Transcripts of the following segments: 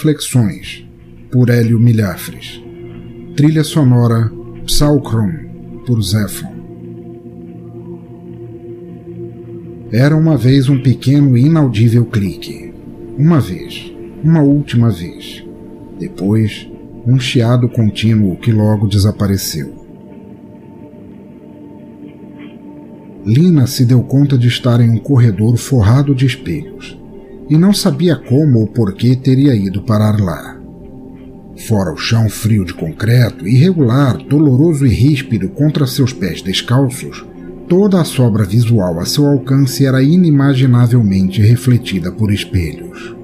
Reflexões, por Hélio Milhafres. Trilha sonora Psalcrum, por Zephon. Era uma vez um pequeno e inaudível clique. Uma vez, uma última vez. Depois, um chiado contínuo que logo desapareceu. Lina se deu conta de estar em um corredor forrado de espelhos e não sabia como ou porquê teria ido parar lá. Fora o chão frio de concreto, irregular, doloroso e ríspido contra seus pés descalços, toda a sobra visual a seu alcance era inimaginavelmente refletida por espelhos.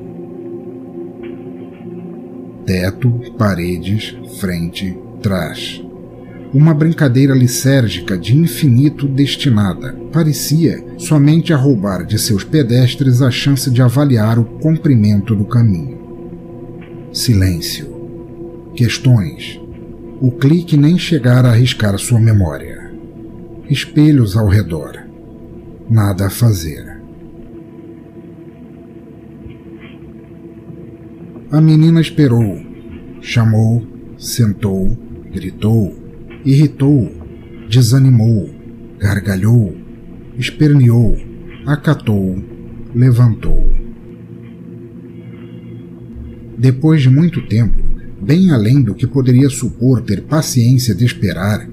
Teto, paredes, frente, trás uma brincadeira lisérgica de infinito destinada, parecia, somente a roubar de seus pedestres a chance de avaliar o comprimento do caminho. Silêncio. Questões. O clique nem chegar a arriscar sua memória. Espelhos ao redor. Nada a fazer. A menina esperou, chamou, sentou, gritou irritou, desanimou, gargalhou, esperneou, acatou, levantou. Depois de muito tempo, bem além do que poderia supor ter paciência de esperar,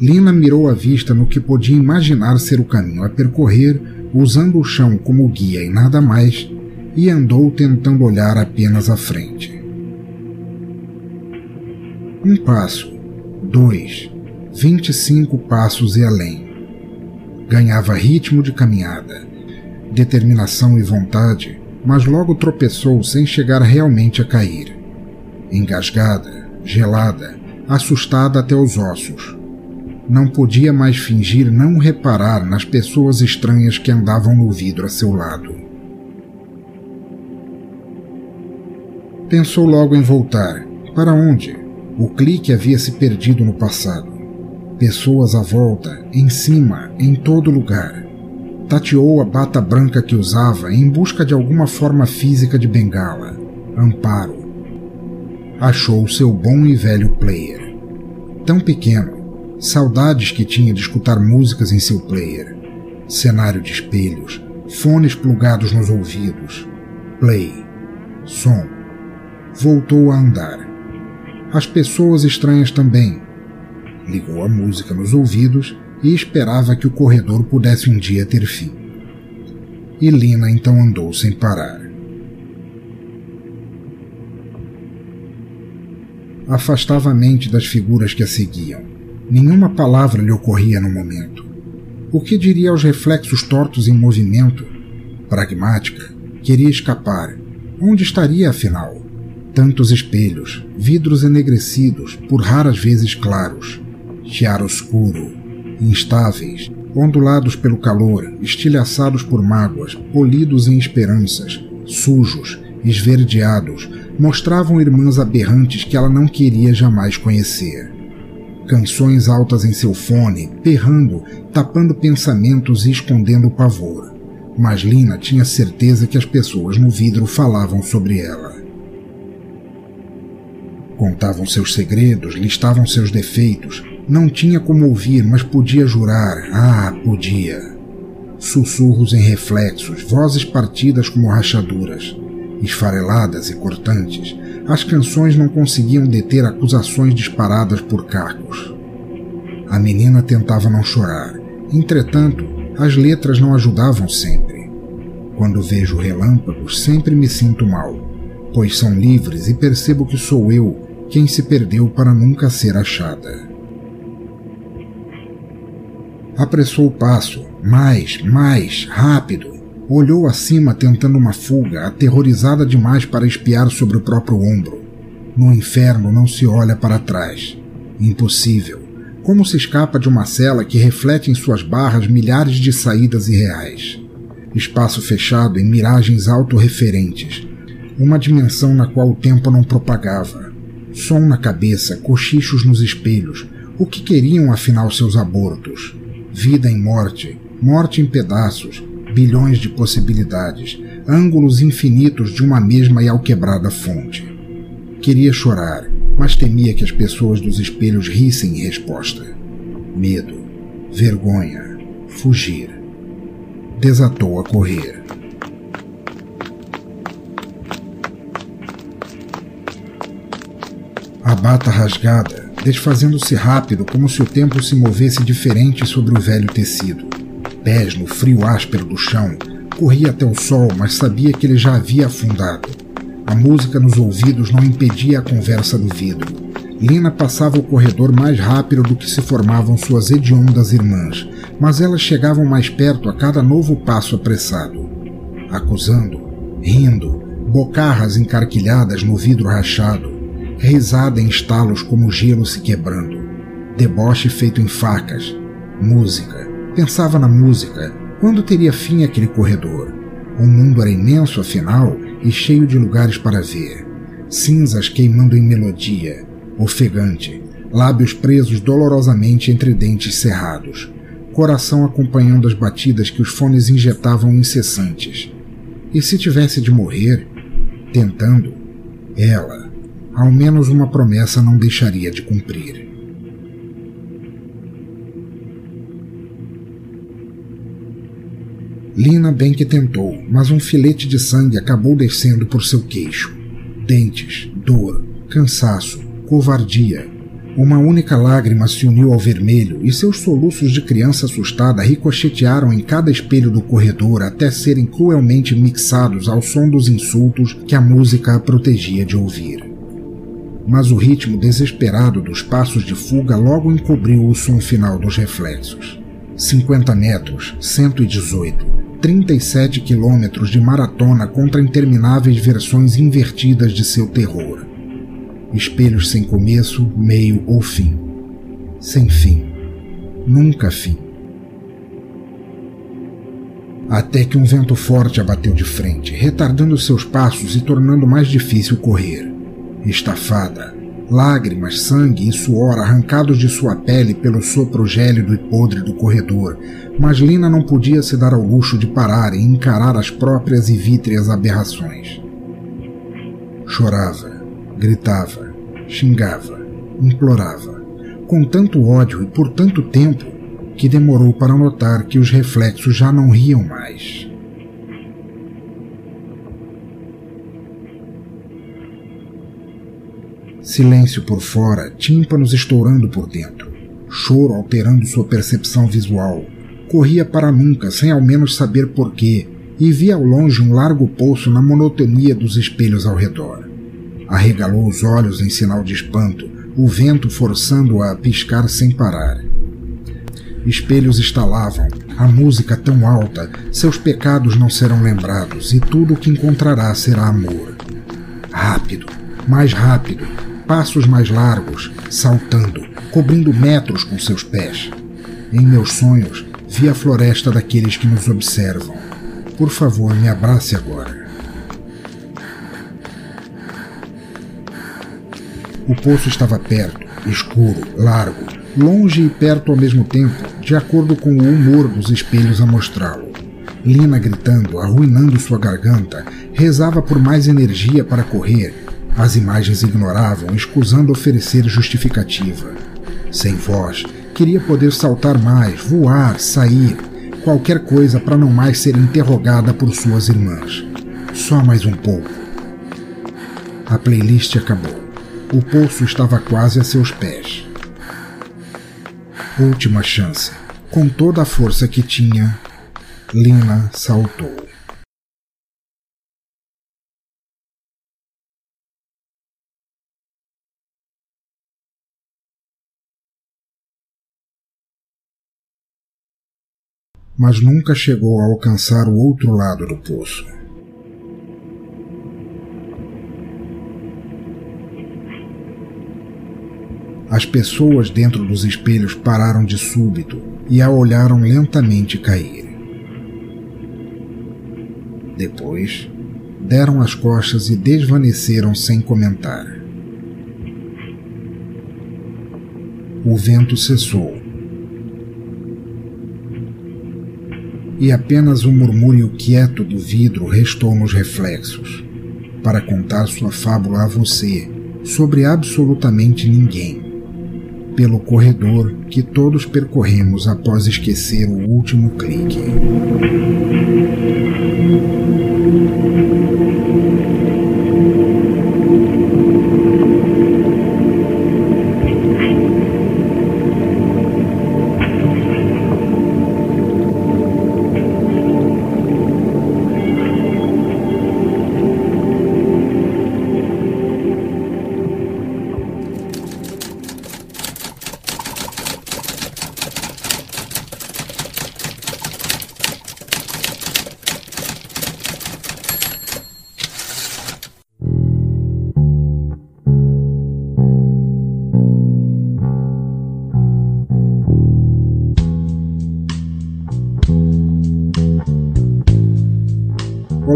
Lina mirou a vista no que podia imaginar ser o caminho a percorrer, usando o chão como guia e nada mais, e andou tentando olhar apenas à frente. Um passo, dois, vinte e cinco passos e além. Ganhava ritmo de caminhada, determinação e vontade, mas logo tropeçou sem chegar realmente a cair. Engasgada, gelada, assustada até os ossos. Não podia mais fingir não reparar nas pessoas estranhas que andavam no vidro a seu lado. Pensou logo em voltar. Para onde? O clique havia se perdido no passado. Pessoas à volta, em cima, em todo lugar. Tateou a bata branca que usava em busca de alguma forma física de bengala. Amparo. Achou seu bom e velho player. Tão pequeno, saudades que tinha de escutar músicas em seu player. Cenário de espelhos, fones plugados nos ouvidos. Play. Som. Voltou a andar as pessoas estranhas também. Ligou a música nos ouvidos e esperava que o corredor pudesse um dia ter fim. E Lina então andou sem parar. Afastava a mente das figuras que a seguiam. Nenhuma palavra lhe ocorria no momento. O que diria aos reflexos tortos em movimento? Pragmática, queria escapar. Onde estaria, afinal? Tantos espelhos, vidros enegrecidos, por raras vezes claros, chiaroscuro, instáveis, ondulados pelo calor, estilhaçados por mágoas, polidos em esperanças, sujos, esverdeados, mostravam irmãs aberrantes que ela não queria jamais conhecer. Canções altas em seu fone, perrando, tapando pensamentos e escondendo o pavor. Mas Lina tinha certeza que as pessoas no vidro falavam sobre ela. Contavam seus segredos, listavam seus defeitos. Não tinha como ouvir, mas podia jurar. Ah, podia. Sussurros em reflexos, vozes partidas como rachaduras, esfareladas e cortantes. As canções não conseguiam deter acusações disparadas por cacos. A menina tentava não chorar. Entretanto, as letras não ajudavam sempre. Quando vejo relâmpagos, sempre me sinto mal, pois são livres e percebo que sou eu quem se perdeu para nunca ser achada. Apressou o passo, mais, mais, rápido. Olhou acima tentando uma fuga, aterrorizada demais para espiar sobre o próprio ombro. No inferno não se olha para trás. Impossível. Como se escapa de uma cela que reflete em suas barras milhares de saídas irreais? Espaço fechado em miragens autorreferentes. Uma dimensão na qual o tempo não propagava. Som na cabeça, cochichos nos espelhos. O que queriam afinal seus abortos? Vida em morte, morte em pedaços, bilhões de possibilidades, ângulos infinitos de uma mesma e alquebrada fonte. Queria chorar, mas temia que as pessoas dos espelhos rissem em resposta. Medo, vergonha, fugir. Desatou a correr. Bata rasgada, desfazendo-se rápido como se o tempo se movesse diferente sobre o velho tecido. Pés no frio áspero do chão, corria até o sol, mas sabia que ele já havia afundado a música nos ouvidos não impedia a conversa do vidro. Lina passava o corredor mais rápido do que se formavam suas hediondas irmãs, mas elas chegavam mais perto a cada novo passo apressado. Acusando, rindo, bocarras encarquilhadas no vidro rachado, risada em estalos como gelo se quebrando, deboche feito em facas, música. Pensava na música. Quando teria fim aquele corredor? O mundo era imenso, afinal, e cheio de lugares para ver. Cinzas queimando em melodia, ofegante, lábios presos dolorosamente entre dentes cerrados, coração acompanhando as batidas que os fones injetavam incessantes. E se tivesse de morrer, tentando, ela, ao menos uma promessa não deixaria de cumprir. Lina bem que tentou, mas um filete de sangue acabou descendo por seu queixo. Dentes, dor, cansaço, covardia. Uma única lágrima se uniu ao vermelho e seus soluços de criança assustada ricochetearam em cada espelho do corredor até serem cruelmente mixados ao som dos insultos que a música a protegia de ouvir. Mas o ritmo desesperado dos passos de fuga logo encobriu o som final dos reflexos. 50 metros, 118, 37 quilômetros de maratona contra intermináveis versões invertidas de seu terror. Espelhos sem começo, meio ou fim. Sem fim. Nunca fim. Até que um vento forte abateu de frente, retardando seus passos e tornando mais difícil correr. Estafada, lágrimas, sangue e suor arrancados de sua pele pelo sopro gélido e podre do corredor, mas Lina não podia se dar ao luxo de parar e encarar as próprias e vítreas aberrações. Chorava, gritava, xingava, implorava, com tanto ódio e por tanto tempo que demorou para notar que os reflexos já não riam mais. Silêncio por fora, tímpanos estourando por dentro, choro alterando sua percepção visual. Corria para nunca, sem ao menos saber porquê, e via ao longe um largo poço na monotonia dos espelhos ao redor. Arregalou os olhos em sinal de espanto, o vento forçando-a a piscar sem parar. Espelhos estalavam, a música tão alta, seus pecados não serão lembrados e tudo o que encontrará será amor. Rápido, mais rápido, passos mais largos, saltando, cobrindo metros com seus pés. Em meus sonhos, vi a floresta daqueles que nos observam. Por favor, me abrace agora. O poço estava perto, escuro, largo, longe e perto ao mesmo tempo, de acordo com o humor dos espelhos a mostrá-lo. Lina gritando, arruinando sua garganta, rezava por mais energia para correr as imagens ignoravam, escusando oferecer justificativa. Sem voz, queria poder saltar mais, voar, sair, qualquer coisa para não mais ser interrogada por suas irmãs. Só mais um pouco. A playlist acabou. O poço estava quase a seus pés. Última chance. Com toda a força que tinha, Lina saltou. Mas nunca chegou a alcançar o outro lado do poço. As pessoas dentro dos espelhos pararam de súbito e a olharam lentamente cair. Depois, deram as costas e desvaneceram sem comentar. O vento cessou. E apenas o um murmúrio quieto do vidro restou nos reflexos, para contar sua fábula a você sobre absolutamente ninguém pelo corredor que todos percorremos após esquecer o último clique.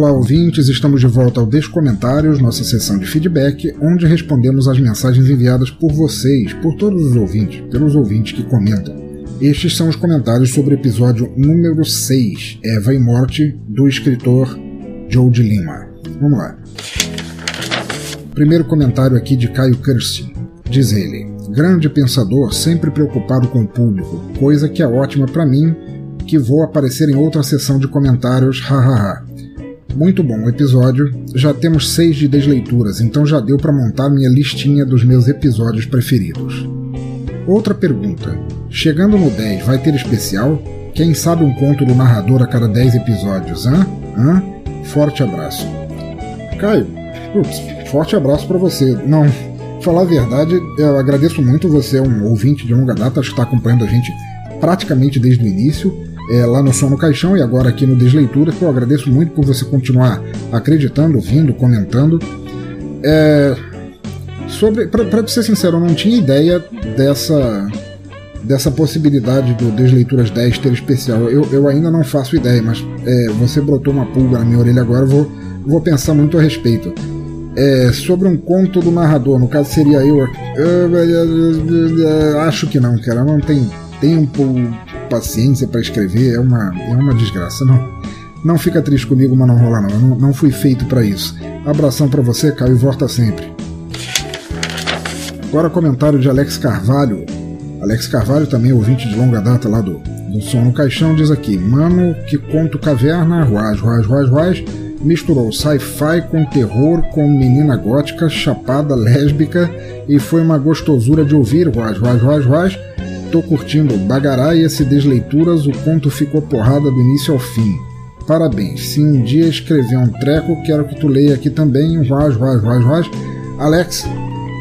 Olá, ouvintes, estamos de volta ao Descomentários, nossa sessão de feedback, onde respondemos as mensagens enviadas por vocês, por todos os ouvintes, pelos ouvintes que comentam. Estes são os comentários sobre o episódio número 6, Eva e Morte, do escritor Joe de Lima. Vamos lá. Primeiro comentário aqui de Caio Kirsten. Diz ele: Grande pensador, sempre preocupado com o público, coisa que é ótima para mim, que vou aparecer em outra sessão de comentários, hahaha. Muito bom o episódio. Já temos seis de desleituras, então já deu para montar minha listinha dos meus episódios preferidos. Outra pergunta: chegando no 10, vai ter especial? Quem sabe um conto do narrador a cada 10 episódios, hã? Hã? Forte abraço. Caio, ups, forte abraço para você. Não, falar a verdade, eu agradeço muito você, é um ouvinte de longa data, acho que está acompanhando a gente praticamente desde o início é, lá no Som no Caixão e agora aqui no Desleitura, que eu agradeço muito por você continuar acreditando, vindo, comentando. É, sobre, para ser sincero, eu não tinha ideia dessa dessa possibilidade do Desleituras 10 ter especial. Eu, eu ainda não faço ideia, mas é, você brotou uma pulga na minha orelha agora, eu vou, vou pensar muito a respeito. É, sobre um conto do narrador, no caso seria eu. acho que não, cara. Não tem tempo, paciência para escrever, é uma, é uma desgraça. Não, não fica triste comigo, mas não rola não. Eu não, não fui feito para isso. Abração para você, Caio, e volta sempre. Agora comentário de Alex Carvalho. Alex Carvalho, também ouvinte de longa data lá do, do Som no Caixão, diz aqui: Mano, que conto caverna, ruaz, ruaz, ruaz, ruaz, misturou sci-fi com terror, com menina gótica, chapada, lésbica, e foi uma gostosura de ouvir, ruaz, ruaz, ruaz, ruaz Tô curtindo Bagará e esse Desleituras, o conto ficou porrada do início ao fim. Parabéns. Se um dia escrever um treco, quero que tu leia aqui também. Ruaz, ruaz, ruaz, ruaz. Alex,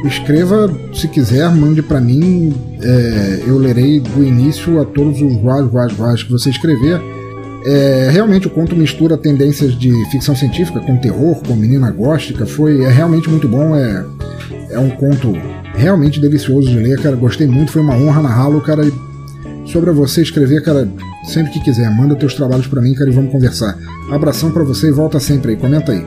escreva se quiser, mande para mim. É, eu lerei do início a todos os ruaz, ruaz, ruaz que você escrever. É, realmente o conto mistura tendências de ficção científica com terror, com menina góstica. Foi é realmente muito bom. É, é um conto realmente delicioso de ler, cara. Gostei muito, foi uma honra narrá-lo, cara. Sobre você escrever, cara, sempre que quiser, manda teus trabalhos para mim, cara, e vamos conversar. Abração para você e volta sempre aí, comenta aí.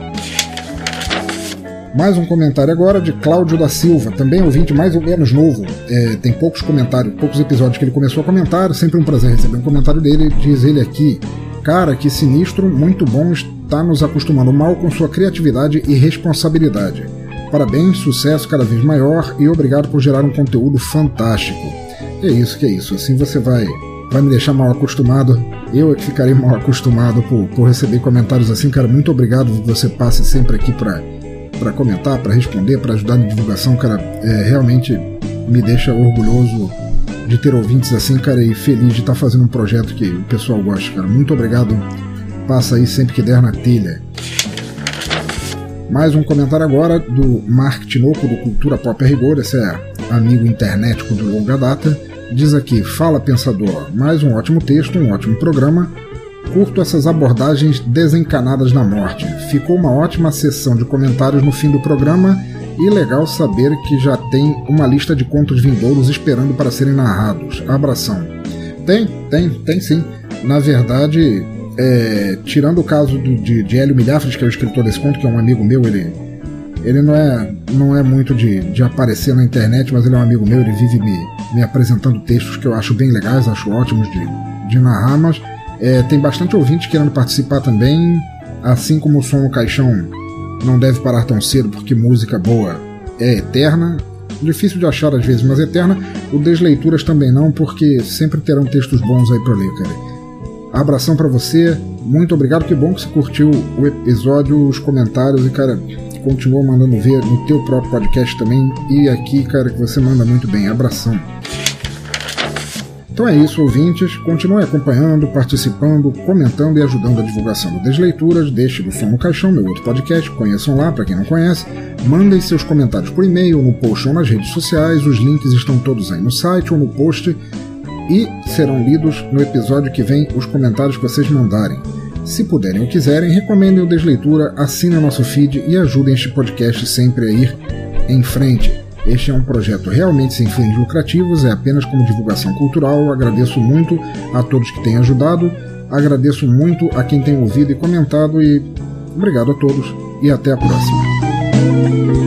Mais um comentário agora de Cláudio da Silva, também ouvinte mais ou menos novo. É, tem poucos comentários, poucos episódios que ele começou a comentar. Sempre um prazer receber um comentário dele. Diz ele aqui: Cara, que sinistro, muito bom, está nos acostumando mal com sua criatividade e responsabilidade. Parabéns, sucesso cada vez maior e obrigado por gerar um conteúdo fantástico. É isso que é isso. Assim você vai vai me deixar mal acostumado. Eu é que ficarei mal acostumado por, por receber comentários assim, cara. Muito obrigado você passe sempre aqui para para comentar, para responder, para ajudar na divulgação, cara. É, realmente me deixa orgulhoso de ter ouvintes assim, cara, e feliz de estar tá fazendo um projeto que o pessoal gosta, cara. Muito obrigado. Passa aí sempre que der na telha. Mais um comentário agora do Mark Tinoco, do Cultura Pop a Rigor, esse é amigo internetico de longa data. Diz aqui: Fala pensador, mais um ótimo texto, um ótimo programa. curto essas abordagens desencanadas na morte. Ficou uma ótima sessão de comentários no fim do programa e legal saber que já tem uma lista de contos vindouros esperando para serem narrados. Abração. Tem, tem, tem sim. Na verdade, é, tirando o caso do, de, de Hélio Milhafres, que é o escritor desse conto, que é um amigo meu, ele, ele não, é, não é muito de, de aparecer na internet, mas ele é um amigo meu, ele vive me, me apresentando textos que eu acho bem legais, acho ótimos de, de narrar, mas é, tem bastante ouvintes querendo participar também, assim como o som no caixão não deve parar tão cedo, porque música boa é eterna. Difícil de achar às vezes, mas eterna. O Desleituras também não, porque sempre terão textos bons aí para ler, cara. Abração para você, muito obrigado, que bom que você curtiu o episódio, os comentários e, cara, continua mandando ver no teu próprio podcast também. E aqui, cara, que você manda muito bem. Abração. Então é isso, ouvintes. Continuem acompanhando, participando, comentando e ajudando a divulgação do Desleituras. Deixe do Som no Caixão, meu outro podcast. Conheçam lá, para quem não conhece. Mandem seus comentários por e-mail, no post ou nas redes sociais. Os links estão todos aí no site ou no post. E serão lidos no episódio que vem os comentários que vocês mandarem. Se puderem ou quiserem, recomendem o Desleitura, assinem nosso feed e ajudem este podcast sempre a ir em frente. Este é um projeto realmente sem fins lucrativos, é apenas como divulgação cultural. Agradeço muito a todos que têm ajudado, agradeço muito a quem tem ouvido e comentado e obrigado a todos e até a próxima.